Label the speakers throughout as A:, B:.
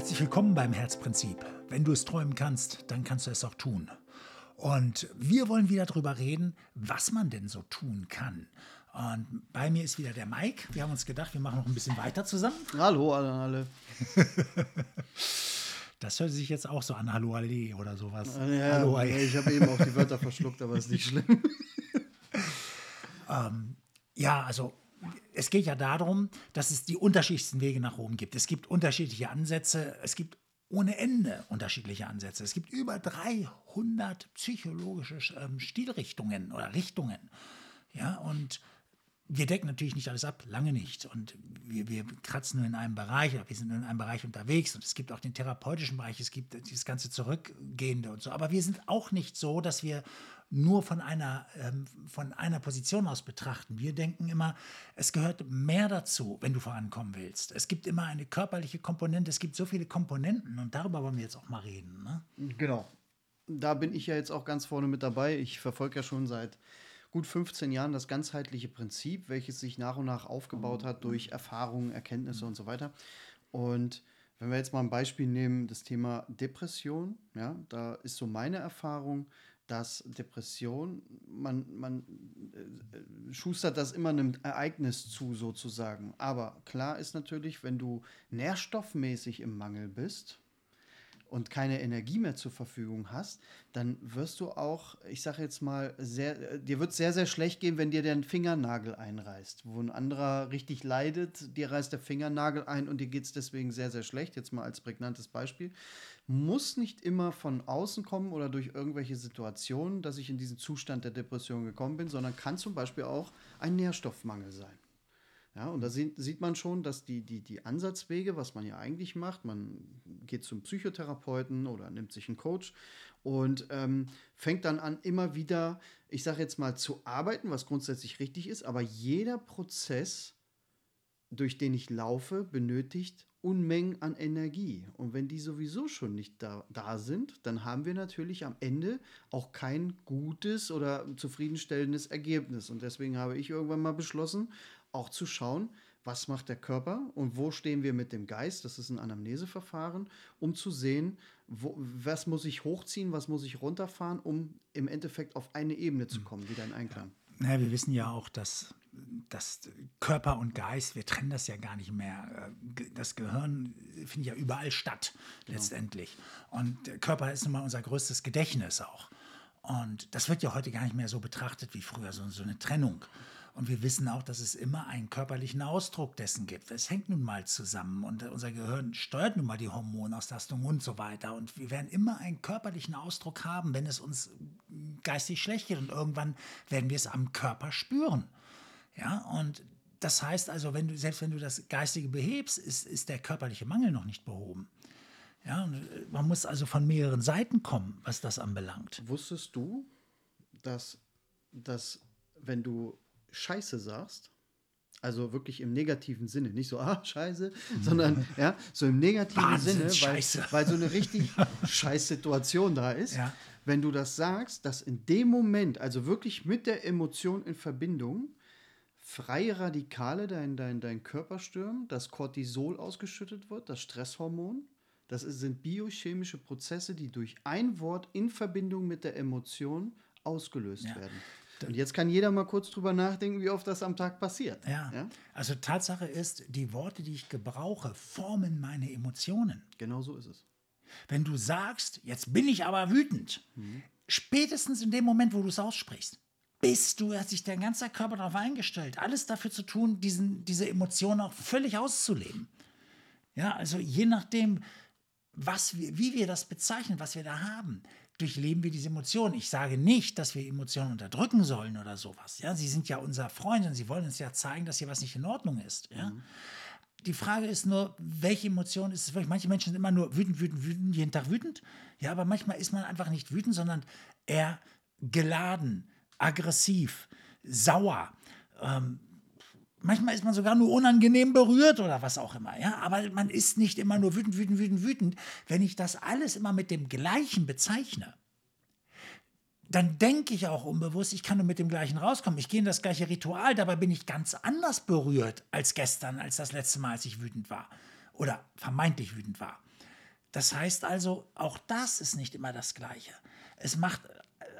A: Herzlich willkommen beim Herzprinzip. Wenn du es träumen kannst, dann kannst du es auch tun. Und wir wollen wieder darüber reden, was man denn so tun kann. Und bei mir ist wieder der Mike. Wir haben uns gedacht, wir machen noch ein bisschen weiter zusammen.
B: Hallo alle. alle.
A: Das hört sich jetzt auch so an, Hallo Ali oder sowas.
B: Ja,
A: Hallo,
B: ja, ich habe eben auch die Wörter verschluckt, aber ist nicht schlimm.
A: ähm, ja, also es geht ja darum, dass es die unterschiedlichsten Wege nach Rom gibt. Es gibt unterschiedliche Ansätze, es gibt ohne Ende unterschiedliche Ansätze. Es gibt über 300 psychologische ähm, Stilrichtungen oder Richtungen. Ja, und wir decken natürlich nicht alles ab, lange nicht. Und wir, wir kratzen nur in einem Bereich, wir sind in einem Bereich unterwegs und es gibt auch den therapeutischen Bereich, es gibt dieses ganze Zurückgehende und so. Aber wir sind auch nicht so, dass wir nur von einer, ähm, von einer Position aus betrachten. Wir denken immer, es gehört mehr dazu, wenn du vorankommen willst. Es gibt immer eine körperliche Komponente, es gibt so viele Komponenten und darüber wollen wir jetzt auch mal reden. Ne?
B: Genau. Da bin ich ja jetzt auch ganz vorne mit dabei. Ich verfolge ja schon seit gut 15 Jahren das ganzheitliche Prinzip, welches sich nach und nach aufgebaut hat durch Erfahrungen, Erkenntnisse und so weiter. Und wenn wir jetzt mal ein Beispiel nehmen, das Thema Depression, ja, da ist so meine Erfahrung, dass Depression, man, man äh, schustert das immer einem Ereignis zu sozusagen. Aber klar ist natürlich, wenn du nährstoffmäßig im Mangel bist, und keine Energie mehr zur Verfügung hast, dann wirst du auch, ich sage jetzt mal, sehr, dir wird es sehr, sehr schlecht gehen, wenn dir der Fingernagel einreißt. Wo ein anderer richtig leidet, dir reißt der Fingernagel ein und dir geht es deswegen sehr, sehr schlecht. Jetzt mal als prägnantes Beispiel. Muss nicht immer von außen kommen oder durch irgendwelche Situationen, dass ich in diesen Zustand der Depression gekommen bin, sondern kann zum Beispiel auch ein Nährstoffmangel sein. Ja, und da sieht, sieht man schon, dass die, die, die Ansatzwege, was man ja eigentlich macht, man geht zum Psychotherapeuten oder nimmt sich einen Coach und ähm, fängt dann an, immer wieder, ich sage jetzt mal, zu arbeiten, was grundsätzlich richtig ist, aber jeder Prozess, durch den ich laufe, benötigt Unmengen an Energie. Und wenn die sowieso schon nicht da, da sind, dann haben wir natürlich am Ende auch kein gutes oder zufriedenstellendes Ergebnis. Und deswegen habe ich irgendwann mal beschlossen, auch zu schauen, was macht der Körper und wo stehen wir mit dem Geist, das ist ein Anamneseverfahren, um zu sehen, wo, was muss ich hochziehen, was muss ich runterfahren, um im Endeffekt auf eine Ebene zu kommen, wieder in Einklang.
A: Naja, wir wissen ja auch, dass, dass Körper und Geist, wir trennen das ja gar nicht mehr. Das Gehirn findet ja überall statt, genau. letztendlich. Und der Körper ist nun mal unser größtes Gedächtnis auch. Und das wird ja heute gar nicht mehr so betrachtet wie früher, so, so eine Trennung. Und wir wissen auch, dass es immer einen körperlichen Ausdruck dessen gibt. Es hängt nun mal zusammen und unser Gehirn steuert nun mal die Hormonauslastung und so weiter. Und wir werden immer einen körperlichen Ausdruck haben, wenn es uns geistig schlecht geht. Und irgendwann werden wir es am Körper spüren. Ja, und das heißt also, wenn du, selbst wenn du das Geistige behebst, ist, ist der körperliche Mangel noch nicht behoben. Ja, man muss also von mehreren Seiten kommen, was das anbelangt.
B: Wusstest du, dass, dass wenn du Scheiße sagst, also wirklich im negativen Sinne, nicht so, ah, scheiße, sondern ja, so im negativen Wahnsinn, Sinne, weil, weil, so eine richtig scheiß Situation da ist. Ja. Wenn du das sagst, dass in dem Moment, also wirklich mit der Emotion in Verbindung, freie Radikale dein, dein, dein Körper stürmen, dass Cortisol ausgeschüttet wird, das Stresshormon. Das sind biochemische Prozesse, die durch ein Wort in Verbindung mit der Emotion ausgelöst ja. werden. Und jetzt kann jeder mal kurz drüber nachdenken, wie oft das am Tag passiert.
A: Ja. ja. Also Tatsache ist, die Worte, die ich gebrauche, formen meine Emotionen.
B: Genau so ist es.
A: Wenn du sagst, jetzt bin ich aber wütend, mhm. spätestens in dem Moment, wo du es aussprichst, bist du, hat sich dein ganzer Körper darauf eingestellt, alles dafür zu tun, diesen, diese Emotionen auch völlig auszuleben. Ja, also je nachdem, was wir, wie wir das bezeichnen, was wir da haben, durchleben wir diese Emotionen. Ich sage nicht, dass wir Emotionen unterdrücken sollen oder sowas. Ja, sie sind ja unser Freund und sie wollen uns ja zeigen, dass hier was nicht in Ordnung ist. Ja. Mhm. Die Frage ist nur, welche Emotion ist es wirklich? Manche Menschen sind immer nur wütend, wütend, wütend, jeden Tag wütend. Ja, aber manchmal ist man einfach nicht wütend, sondern eher geladen, aggressiv, sauer. Ähm, Manchmal ist man sogar nur unangenehm berührt oder was auch immer. Ja? Aber man ist nicht immer nur wütend, wütend, wütend, wütend. Wenn ich das alles immer mit dem Gleichen bezeichne, dann denke ich auch unbewusst, ich kann nur mit dem Gleichen rauskommen. Ich gehe in das gleiche Ritual, dabei bin ich ganz anders berührt als gestern, als das letzte Mal, als ich wütend war oder vermeintlich wütend war. Das heißt also, auch das ist nicht immer das Gleiche. Es macht,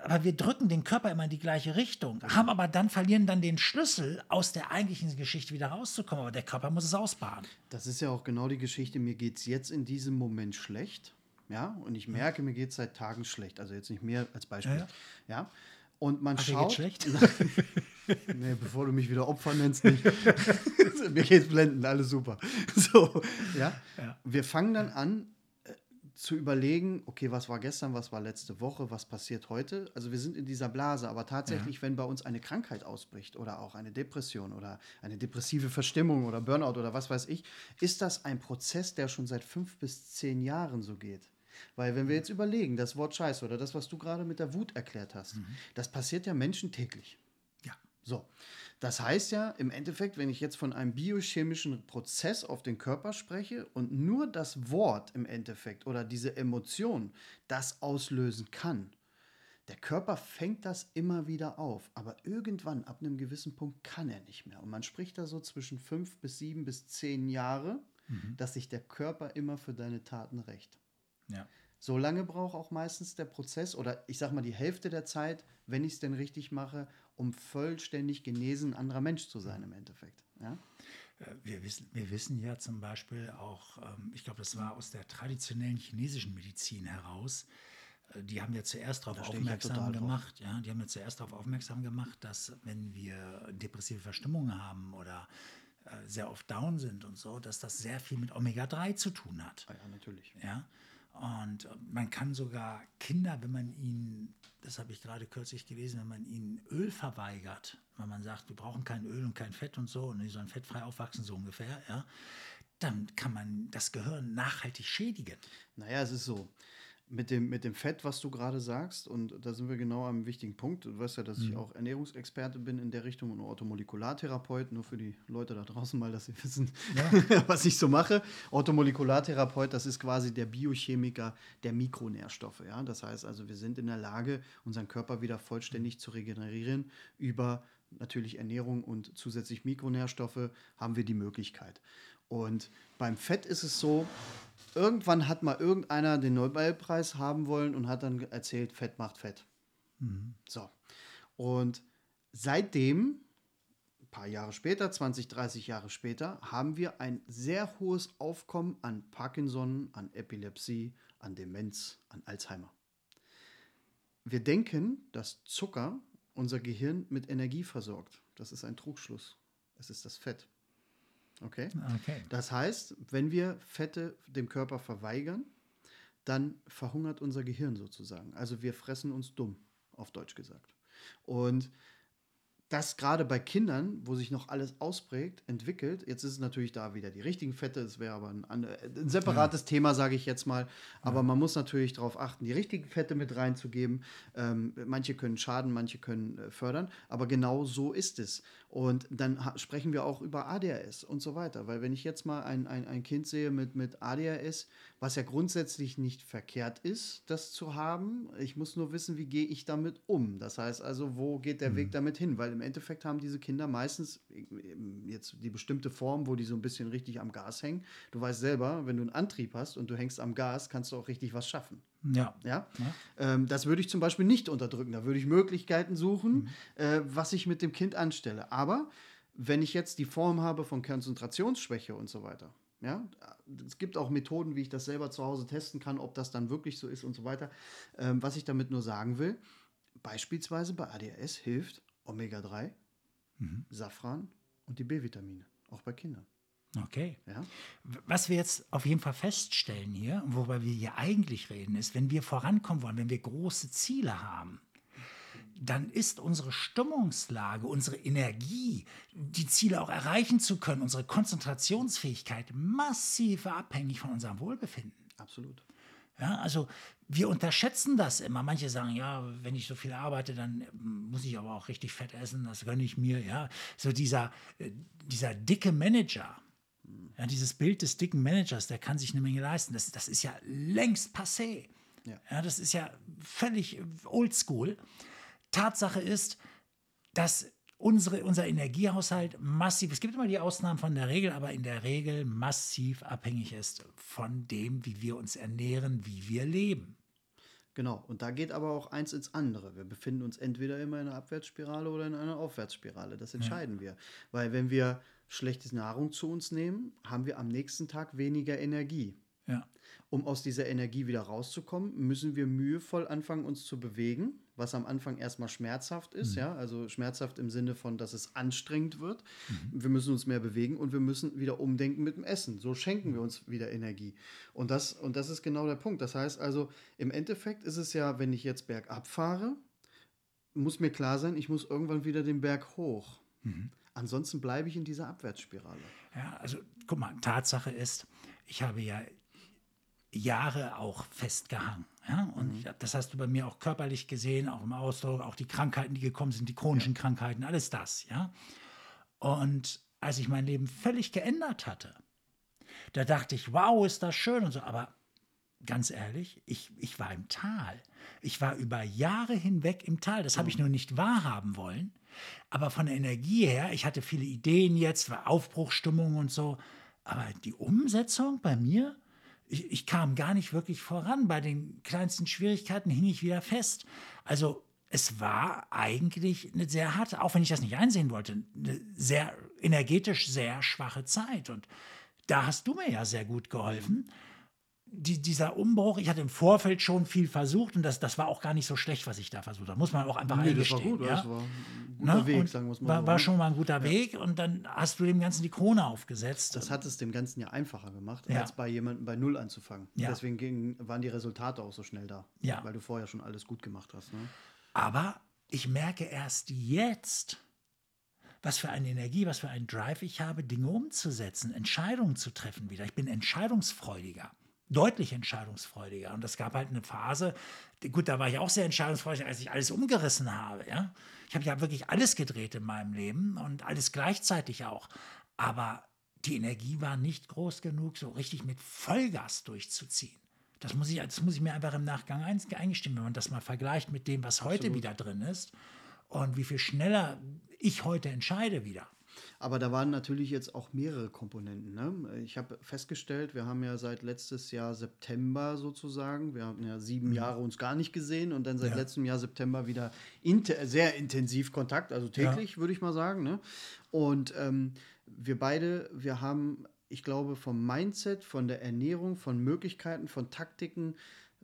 A: aber wir drücken den Körper immer in die gleiche Richtung, haben aber dann verlieren dann den Schlüssel, aus der eigentlichen Geschichte wieder rauszukommen. Aber der Körper muss es ausbaden.
B: Das ist ja auch genau die Geschichte. Mir geht es jetzt in diesem Moment schlecht. Ja, und ich merke, mir geht es seit Tagen schlecht. Also jetzt nicht mehr als Beispiel. Ja. ja. Und man
A: Ach,
B: schaut.
A: Geht schlecht?
B: nee, bevor du mich wieder Opfer nennst, nicht. mir geht's blenden, alles super. So, ja. ja. Wir fangen dann an, zu überlegen, okay, was war gestern, was war letzte Woche, was passiert heute. Also wir sind in dieser Blase, aber tatsächlich, ja. wenn bei uns eine Krankheit ausbricht oder auch eine Depression oder eine depressive Verstimmung oder Burnout oder was weiß ich, ist das ein Prozess, der schon seit fünf bis zehn Jahren so geht. Weil wenn wir jetzt überlegen, das Wort Scheiße oder das, was du gerade mit der Wut erklärt hast, mhm. das passiert ja Menschen täglich.
A: Ja.
B: So. Das heißt ja im Endeffekt, wenn ich jetzt von einem biochemischen Prozess auf den Körper spreche und nur das Wort im Endeffekt oder diese Emotion das auslösen kann, der Körper fängt das immer wieder auf, aber irgendwann ab einem gewissen Punkt kann er nicht mehr. Und man spricht da so zwischen fünf bis sieben bis zehn Jahre, mhm. dass sich der Körper immer für deine Taten rächt.
A: Ja.
B: So lange braucht auch meistens der Prozess oder ich sag mal die Hälfte der Zeit, wenn ich es denn richtig mache, um vollständig genesen anderer Mensch zu sein im Endeffekt. Ja?
A: Äh, wir wissen, wir wissen ja zum Beispiel auch, ähm, ich glaube, das war aus der traditionellen chinesischen Medizin heraus, äh, die haben ja zuerst darauf aufmerksam gemacht, drauf. ja, die haben ja zuerst darauf aufmerksam gemacht, dass wenn wir depressive Verstimmungen haben oder äh, sehr oft down sind und so, dass das sehr viel mit Omega-3 zu tun hat.
B: Ah ja, natürlich.
A: Ja. Und man kann sogar Kinder, wenn man ihnen, das habe ich gerade kürzlich gelesen, wenn man ihnen Öl verweigert, wenn man sagt, wir brauchen kein Öl und kein Fett und so, und die sollen fettfrei aufwachsen, so ungefähr, ja, dann kann man das Gehirn nachhaltig schädigen.
B: Naja, es ist so mit dem, mit dem Fett, was du gerade sagst, und da sind wir genau am wichtigen Punkt. Du weißt ja, dass mhm. ich auch Ernährungsexperte bin in der Richtung und Orthomolekulartherapeut, nur für die Leute da draußen mal, dass sie wissen, ja. was ich so mache. Orthomolekulartherapeut, das ist quasi der Biochemiker der Mikronährstoffe. Ja? Das heißt also, wir sind in der Lage, unseren Körper wieder vollständig zu regenerieren über natürlich Ernährung und zusätzlich Mikronährstoffe haben wir die Möglichkeit. Und beim Fett ist es so, irgendwann hat mal irgendeiner den Nobelpreis haben wollen und hat dann erzählt, Fett macht Fett. Mhm. So. Und seitdem, ein paar Jahre später, 20, 30 Jahre später, haben wir ein sehr hohes Aufkommen an Parkinson, an Epilepsie, an Demenz, an Alzheimer. Wir denken, dass Zucker unser Gehirn mit Energie versorgt. Das ist ein Trugschluss. Es ist das Fett. Okay?
A: okay.
B: Das heißt, wenn wir Fette dem Körper verweigern, dann verhungert unser Gehirn sozusagen. Also wir fressen uns dumm, auf Deutsch gesagt. Und das gerade bei Kindern, wo sich noch alles ausprägt, entwickelt. Jetzt ist es natürlich da wieder die richtigen Fette, das wäre aber ein, ein, separates ja. Thema, sage ich jetzt mal. Aber ja. man muss natürlich darauf achten, die richtigen Fette mit reinzugeben. Ähm, manche können schaden, manche können äh, fördern, aber genau so ist es. Und dann sprechen wir auch über ADHS und so weiter. Weil wenn ich jetzt mal ein, ein, ein Kind sehe mit, mit ADHS, was ja grundsätzlich nicht verkehrt ist, das zu haben, ich muss nur wissen, wie gehe ich damit um. Das heißt also, wo geht der mhm. Weg damit hin? Weil im Endeffekt haben diese Kinder meistens jetzt die bestimmte Form, wo die so ein bisschen richtig am Gas hängen. Du weißt selber, wenn du einen Antrieb hast und du hängst am Gas, kannst du auch richtig was schaffen.
A: Ja.
B: ja? ja. Ähm, das würde ich zum Beispiel nicht unterdrücken. Da würde ich Möglichkeiten suchen, mhm. äh, was ich mit dem Kind anstelle. Aber wenn ich jetzt die Form habe von Konzentrationsschwäche und so weiter, ja, es gibt auch Methoden, wie ich das selber zu Hause testen kann, ob das dann wirklich so ist und so weiter. Ähm, was ich damit nur sagen will, beispielsweise bei ADHS hilft Omega-3, mhm. Safran und die B-Vitamine, auch bei Kindern.
A: Okay.
B: Ja?
A: Was wir jetzt auf jeden Fall feststellen hier, wobei wir hier eigentlich reden, ist, wenn wir vorankommen wollen, wenn wir große Ziele haben, dann ist unsere Stimmungslage, unsere Energie, die Ziele auch erreichen zu können, unsere Konzentrationsfähigkeit massiv abhängig von unserem Wohlbefinden.
B: Absolut.
A: Ja, also wir unterschätzen das immer. Manche sagen, ja, wenn ich so viel arbeite, dann muss ich aber auch richtig fett essen, das gönne ich mir. Ja, so dieser, äh, dieser dicke Manager, ja, dieses Bild des dicken Managers, der kann sich eine Menge leisten. Das, das ist ja längst passé. Ja. ja das ist ja völlig oldschool. Tatsache ist, dass unsere, unser Energiehaushalt massiv, es gibt immer die Ausnahmen von der Regel, aber in der Regel massiv abhängig ist von dem, wie wir uns ernähren, wie wir leben.
B: Genau, und da geht aber auch eins ins andere. Wir befinden uns entweder immer in einer Abwärtsspirale oder in einer Aufwärtsspirale. Das entscheiden ja. wir. Weil wenn wir schlechte Nahrung zu uns nehmen, haben wir am nächsten Tag weniger Energie.
A: Ja.
B: Um aus dieser Energie wieder rauszukommen, müssen wir mühevoll anfangen, uns zu bewegen, was am Anfang erstmal schmerzhaft ist, mhm. ja, also schmerzhaft im Sinne von, dass es anstrengend wird. Mhm. Wir müssen uns mehr bewegen und wir müssen wieder umdenken mit dem Essen. So schenken wir uns wieder Energie. Und das, und das ist genau der Punkt. Das heißt also, im Endeffekt ist es ja, wenn ich jetzt bergab fahre, muss mir klar sein, ich muss irgendwann wieder den Berg hoch. Mhm. Ansonsten bleibe ich in dieser Abwärtsspirale.
A: Ja, also guck mal, Tatsache ist, ich habe ja Jahre auch festgehangen. Ja? Und mhm. das hast du bei mir auch körperlich gesehen, auch im Ausdruck, auch die Krankheiten, die gekommen sind, die chronischen ja. Krankheiten, alles das. Ja? Und als ich mein Leben völlig geändert hatte, da dachte ich, wow, ist das schön und so. Aber ganz ehrlich, ich, ich war im Tal. Ich war über Jahre hinweg im Tal. Das habe ich mhm. nur nicht wahrhaben wollen. Aber von der Energie her, ich hatte viele Ideen jetzt, war Aufbruchstimmung und so. Aber die Umsetzung bei mir, ich, ich kam gar nicht wirklich voran. Bei den kleinsten Schwierigkeiten hing ich wieder fest. Also es war eigentlich eine sehr harte, auch wenn ich das nicht einsehen wollte, eine sehr energetisch sehr schwache Zeit. Und da hast du mir ja sehr gut geholfen die, dieser Umbruch, ich hatte im Vorfeld schon viel versucht und das, das war auch gar nicht so schlecht, was ich da versucht habe. Muss man auch einfach nee, eingestehen. Das war gut, ja? das war ein guter ne? Weg, sagen wir es mal war, so. War ne? schon mal ein guter ja. Weg und dann hast du dem Ganzen die Krone aufgesetzt.
B: Das hat es dem Ganzen ja einfacher gemacht, ja. als bei jemandem bei Null anzufangen. Deswegen ging, waren die Resultate auch so schnell da,
A: ja.
B: weil du vorher schon alles gut gemacht hast. Ne?
A: Aber ich merke erst jetzt, was für eine Energie, was für einen Drive ich habe, Dinge umzusetzen, Entscheidungen zu treffen wieder. Ich bin entscheidungsfreudiger deutlich entscheidungsfreudiger. Und es gab halt eine Phase, gut, da war ich auch sehr entscheidungsfreudig, als ich alles umgerissen habe. Ja? Ich habe ja wirklich alles gedreht in meinem Leben und alles gleichzeitig auch. Aber die Energie war nicht groß genug, so richtig mit Vollgas durchzuziehen. Das muss ich, das muss ich mir einfach im Nachgang eingestehen, wenn man das mal vergleicht mit dem, was heute Absolut. wieder drin ist und wie viel schneller ich heute entscheide wieder.
B: Aber da waren natürlich jetzt auch mehrere Komponenten. Ne? Ich habe festgestellt, wir haben ja seit letztes Jahr September sozusagen, wir haben ja sieben mhm. Jahre uns gar nicht gesehen und dann seit ja. letztem Jahr September wieder inter sehr intensiv Kontakt, also täglich, ja. würde ich mal sagen. Ne? Und ähm, wir beide, wir haben, ich glaube, vom Mindset, von der Ernährung, von Möglichkeiten, von Taktiken,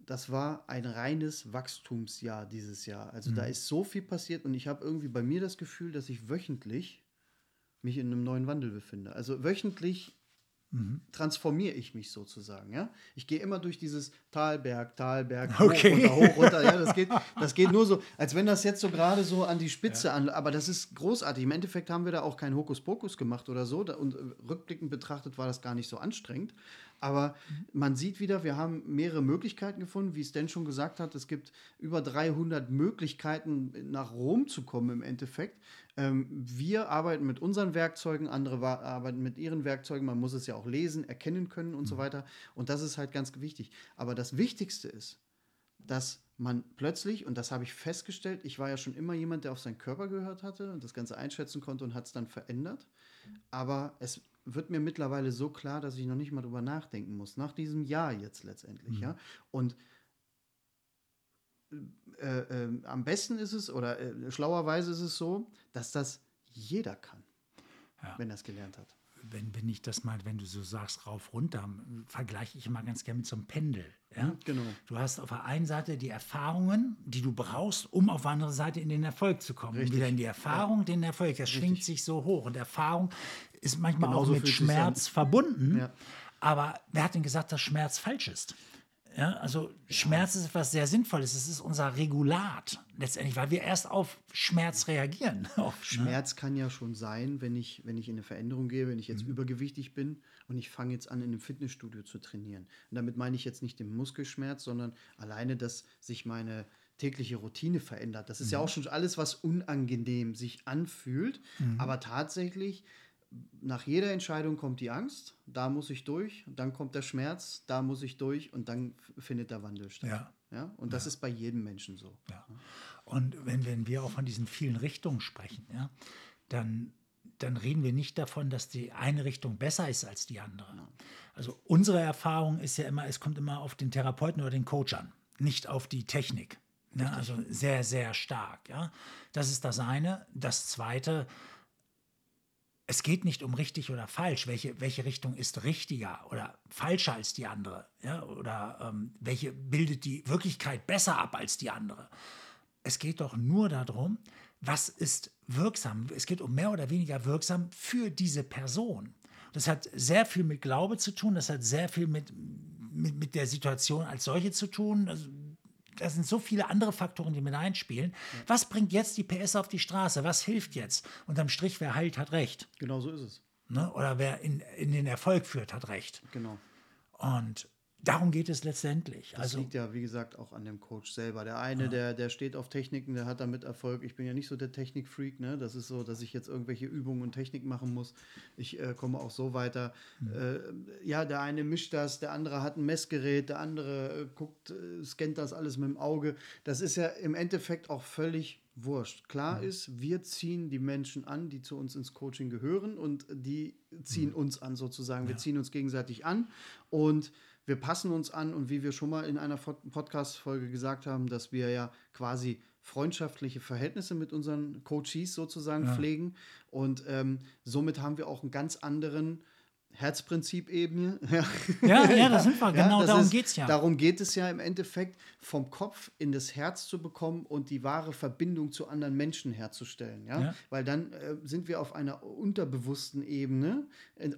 B: das war ein reines Wachstumsjahr dieses Jahr. Also mhm. da ist so viel passiert und ich habe irgendwie bei mir das Gefühl, dass ich wöchentlich mich in einem neuen Wandel befinde. Also wöchentlich mhm. transformiere ich mich sozusagen. Ja? Ich gehe immer durch dieses Talberg, Talberg,
A: okay.
B: hoch, runter, hoch, runter. Ja, das geht, das geht nur so, als wenn das jetzt so gerade so an die Spitze ja. an. Aber das ist großartig. Im Endeffekt haben wir da auch keinen Hokuspokus gemacht oder so. Und äh, rückblickend betrachtet war das gar nicht so anstrengend. Aber man sieht wieder, wir haben mehrere Möglichkeiten gefunden, wie Stan schon gesagt hat. Es gibt über 300 Möglichkeiten, nach Rom zu kommen im Endeffekt. Ähm, wir arbeiten mit unseren Werkzeugen, andere arbeiten mit ihren Werkzeugen. Man muss es ja auch lesen, erkennen können und so mhm. weiter. Und das ist halt ganz wichtig. Aber das Wichtigste ist, dass man plötzlich, und das habe ich festgestellt, ich war ja schon immer jemand, der auf seinen Körper gehört hatte und das Ganze einschätzen konnte und hat es dann verändert. Aber es wird mir mittlerweile so klar, dass ich noch nicht mal drüber nachdenken muss. Nach diesem Jahr jetzt letztendlich, mhm. ja. Und äh, äh, am besten ist es, oder äh, schlauerweise ist es so, dass das jeder kann, ja. wenn er es gelernt hat
A: wenn, wenn ich das mal, wenn du so sagst, rauf, runter, vergleiche ich immer ganz gerne mit so einem Pendel. Ja?
B: Genau.
A: Du hast auf der einen Seite die Erfahrungen, die du brauchst, um auf der anderen Seite in den Erfolg zu kommen. Richtig. Und wieder in die Erfahrung, ja. den Erfolg. Das Richtig. schwingt sich so hoch. Und Erfahrung ist manchmal Genauso auch mit Schmerz verbunden. Ja. Aber wer hat denn gesagt, dass Schmerz falsch ist? Ja, also Schmerz ist etwas sehr Sinnvolles. Es ist unser Regulat letztendlich, weil wir erst auf Schmerz reagieren. Auf,
B: ne? Schmerz ne? kann ja schon sein, wenn ich, wenn ich in eine Veränderung gehe, wenn ich jetzt mhm. übergewichtig bin und ich fange jetzt an, in einem Fitnessstudio zu trainieren. Und damit meine ich jetzt nicht den Muskelschmerz, sondern alleine, dass sich meine tägliche Routine verändert. Das ist mhm. ja auch schon alles, was unangenehm sich anfühlt. Mhm. Aber tatsächlich nach jeder Entscheidung kommt die Angst, da muss ich durch, dann kommt der Schmerz, da muss ich durch und dann findet der Wandel statt.
A: Ja,
B: Ja? Und das ist bei jedem Menschen so.
A: Ja. Und wenn, wenn wir auch von diesen vielen Richtungen sprechen, ja, dann, dann reden wir nicht davon, dass die eine Richtung besser ist als die andere. Also unsere Erfahrung ist ja immer, es kommt immer auf den Therapeuten oder den Coach an, nicht auf die Technik. Ja, also sehr, sehr stark. Ja. Das ist das eine. Das zweite, es geht nicht um richtig oder falsch. Welche, welche Richtung ist richtiger oder falscher als die andere? Ja? Oder ähm, welche bildet die Wirklichkeit besser ab als die andere? Es geht doch nur darum, was ist wirksam. Es geht um mehr oder weniger wirksam für diese Person. Das hat sehr viel mit Glaube zu tun, das hat sehr viel mit, mit, mit der Situation als solche zu tun. Also, da sind so viele andere Faktoren, die mit einspielen. Ja. Was bringt jetzt die PS auf die Straße? Was hilft jetzt? Unterm Strich, wer heilt, hat recht.
B: Genau so ist es.
A: Ne? Oder wer in, in den Erfolg führt, hat recht.
B: Genau.
A: Und Darum geht es letztendlich.
B: Das also, liegt ja, wie gesagt, auch an dem Coach selber. Der eine, ja. der, der steht auf Techniken, der hat damit Erfolg. Ich bin ja nicht so der Technikfreak. Ne? Das ist so, dass ich jetzt irgendwelche Übungen und Technik machen muss. Ich äh, komme auch so weiter. Mhm. Äh, ja, der eine mischt das, der andere hat ein Messgerät, der andere äh, guckt, äh, scannt das alles mit dem Auge. Das ist ja im Endeffekt auch völlig wurscht. Klar mhm. ist, wir ziehen die Menschen an, die zu uns ins Coaching gehören und die ziehen mhm. uns an sozusagen. Wir ja. ziehen uns gegenseitig an und wir passen uns an und wie wir schon mal in einer Podcast-Folge gesagt haben, dass wir ja quasi freundschaftliche Verhältnisse mit unseren Coaches sozusagen ja. pflegen. Und ähm, somit haben wir auch einen ganz anderen Herzprinzip-Ebene.
A: Ja, ja, da sind wir. Genau ja, darum geht es ja.
B: Darum geht es ja im Endeffekt, vom Kopf in das Herz zu bekommen und die wahre Verbindung zu anderen Menschen herzustellen. Ja? ja. Weil dann äh, sind wir auf einer unterbewussten Ebene,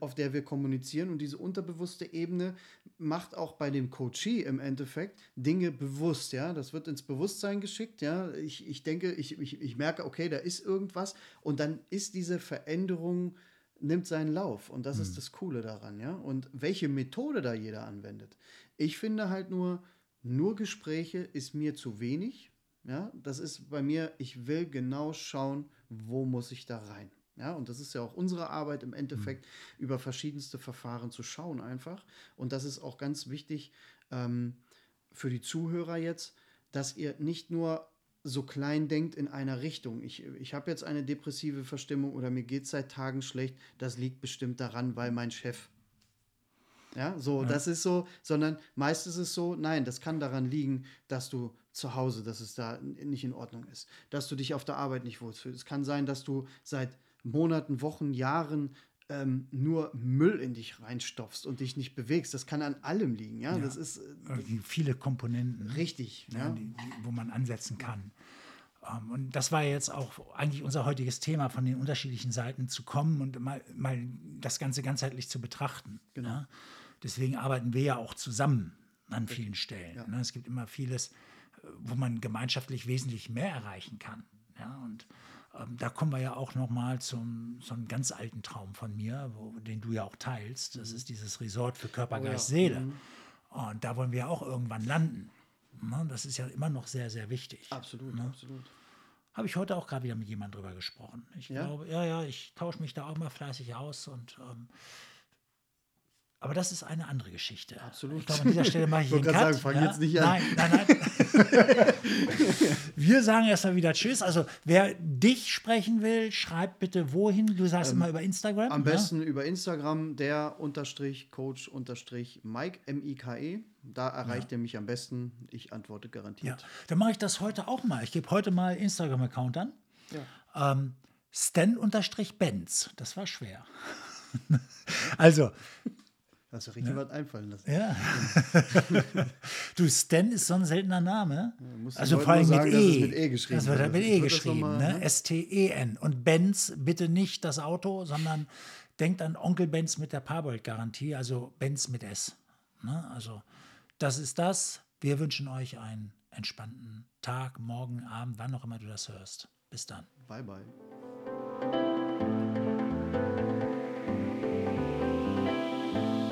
B: auf der wir kommunizieren. Und diese unterbewusste Ebene macht auch bei dem Coachee im Endeffekt Dinge bewusst. Ja? Das wird ins Bewusstsein geschickt. Ja? Ich, ich denke, ich, ich, ich merke, okay, da ist irgendwas. Und dann ist diese Veränderung nimmt seinen Lauf. Und das mhm. ist das Coole daran, ja. Und welche Methode da jeder anwendet. Ich finde halt nur, nur Gespräche ist mir zu wenig. Ja, das ist bei mir, ich will genau schauen, wo muss ich da rein. Ja, und das ist ja auch unsere Arbeit im Endeffekt, mhm. über verschiedenste Verfahren zu schauen einfach. Und das ist auch ganz wichtig ähm, für die Zuhörer jetzt, dass ihr nicht nur so klein denkt in einer Richtung. Ich, ich habe jetzt eine depressive Verstimmung oder mir geht es seit Tagen schlecht, das liegt bestimmt daran, weil mein Chef. Ja, so, ja. das ist so, sondern meist ist es so, nein, das kann daran liegen, dass du zu Hause, dass es da nicht in Ordnung ist, dass du dich auf der Arbeit nicht wohlfühlst. Es kann sein, dass du seit Monaten, Wochen, Jahren ähm, nur Müll in dich reinstopfst und dich nicht bewegst. Das kann an allem liegen. Ja, ja. das ist
A: äh, viele Komponenten.
B: Richtig,
A: ja. Die, die, wo man ansetzen kann. Um, ähm, und das war jetzt auch eigentlich unser heutiges Thema, von den unterschiedlichen Seiten zu kommen und mal, mal das Ganze ganzheitlich zu betrachten. Genau. Ja? Deswegen arbeiten wir ja auch zusammen an vielen Stellen. Ja. Ne? Es gibt immer vieles, wo man gemeinschaftlich wesentlich mehr erreichen kann. Ja? Und da kommen wir ja auch noch mal zum so einem ganz alten Traum von mir, wo, den du ja auch teilst. Das ist dieses Resort für Körper, oh, Geist, ja. Seele. Mhm. Und da wollen wir auch irgendwann landen. Ne? Das ist ja immer noch sehr, sehr wichtig.
B: Absolut, ne? absolut.
A: Habe ich heute auch gerade wieder mit jemandem drüber gesprochen. Ich ja? glaube, ja, ja, ich tausche mich da auch mal fleißig aus und ähm, aber das ist eine andere Geschichte.
B: Absolut.
A: Ich glaube, an dieser Stelle mache ich,
B: ich einen Cut. Sagen, fang ja? jetzt nicht an.
A: Nein, nein, nein. Wir sagen erstmal wieder Tschüss. Also, wer dich sprechen will, schreibt bitte wohin. Du sagst ähm, immer über Instagram.
B: Am ne? besten über Instagram, der unterstrich Coach unterstrich Mike, M-I-K-E. Da erreicht ja. er mich am besten. Ich antworte garantiert.
A: Ja. Dann mache ich das heute auch mal. Ich gebe heute mal Instagram-Account an. Ja. Ähm, Stan-Benz. Das war schwer. also,
B: Hast du richtig ja. was einfallen lassen.
A: Ja. du, Stan ist so ein seltener Name.
B: Ja, also vor allem sagen, mit E. mit E geschrieben.
A: Das wird mit E geschrieben. Mal, ne? ne? S-T-E-N. Und Benz, bitte nicht das Auto, sondern denkt an Onkel Benz mit der Parbold-Garantie, also Benz mit S. Ne? Also, das ist das. Wir wünschen euch einen entspannten Tag, morgen, Abend, wann auch immer du das hörst. Bis dann.
B: Bye, bye.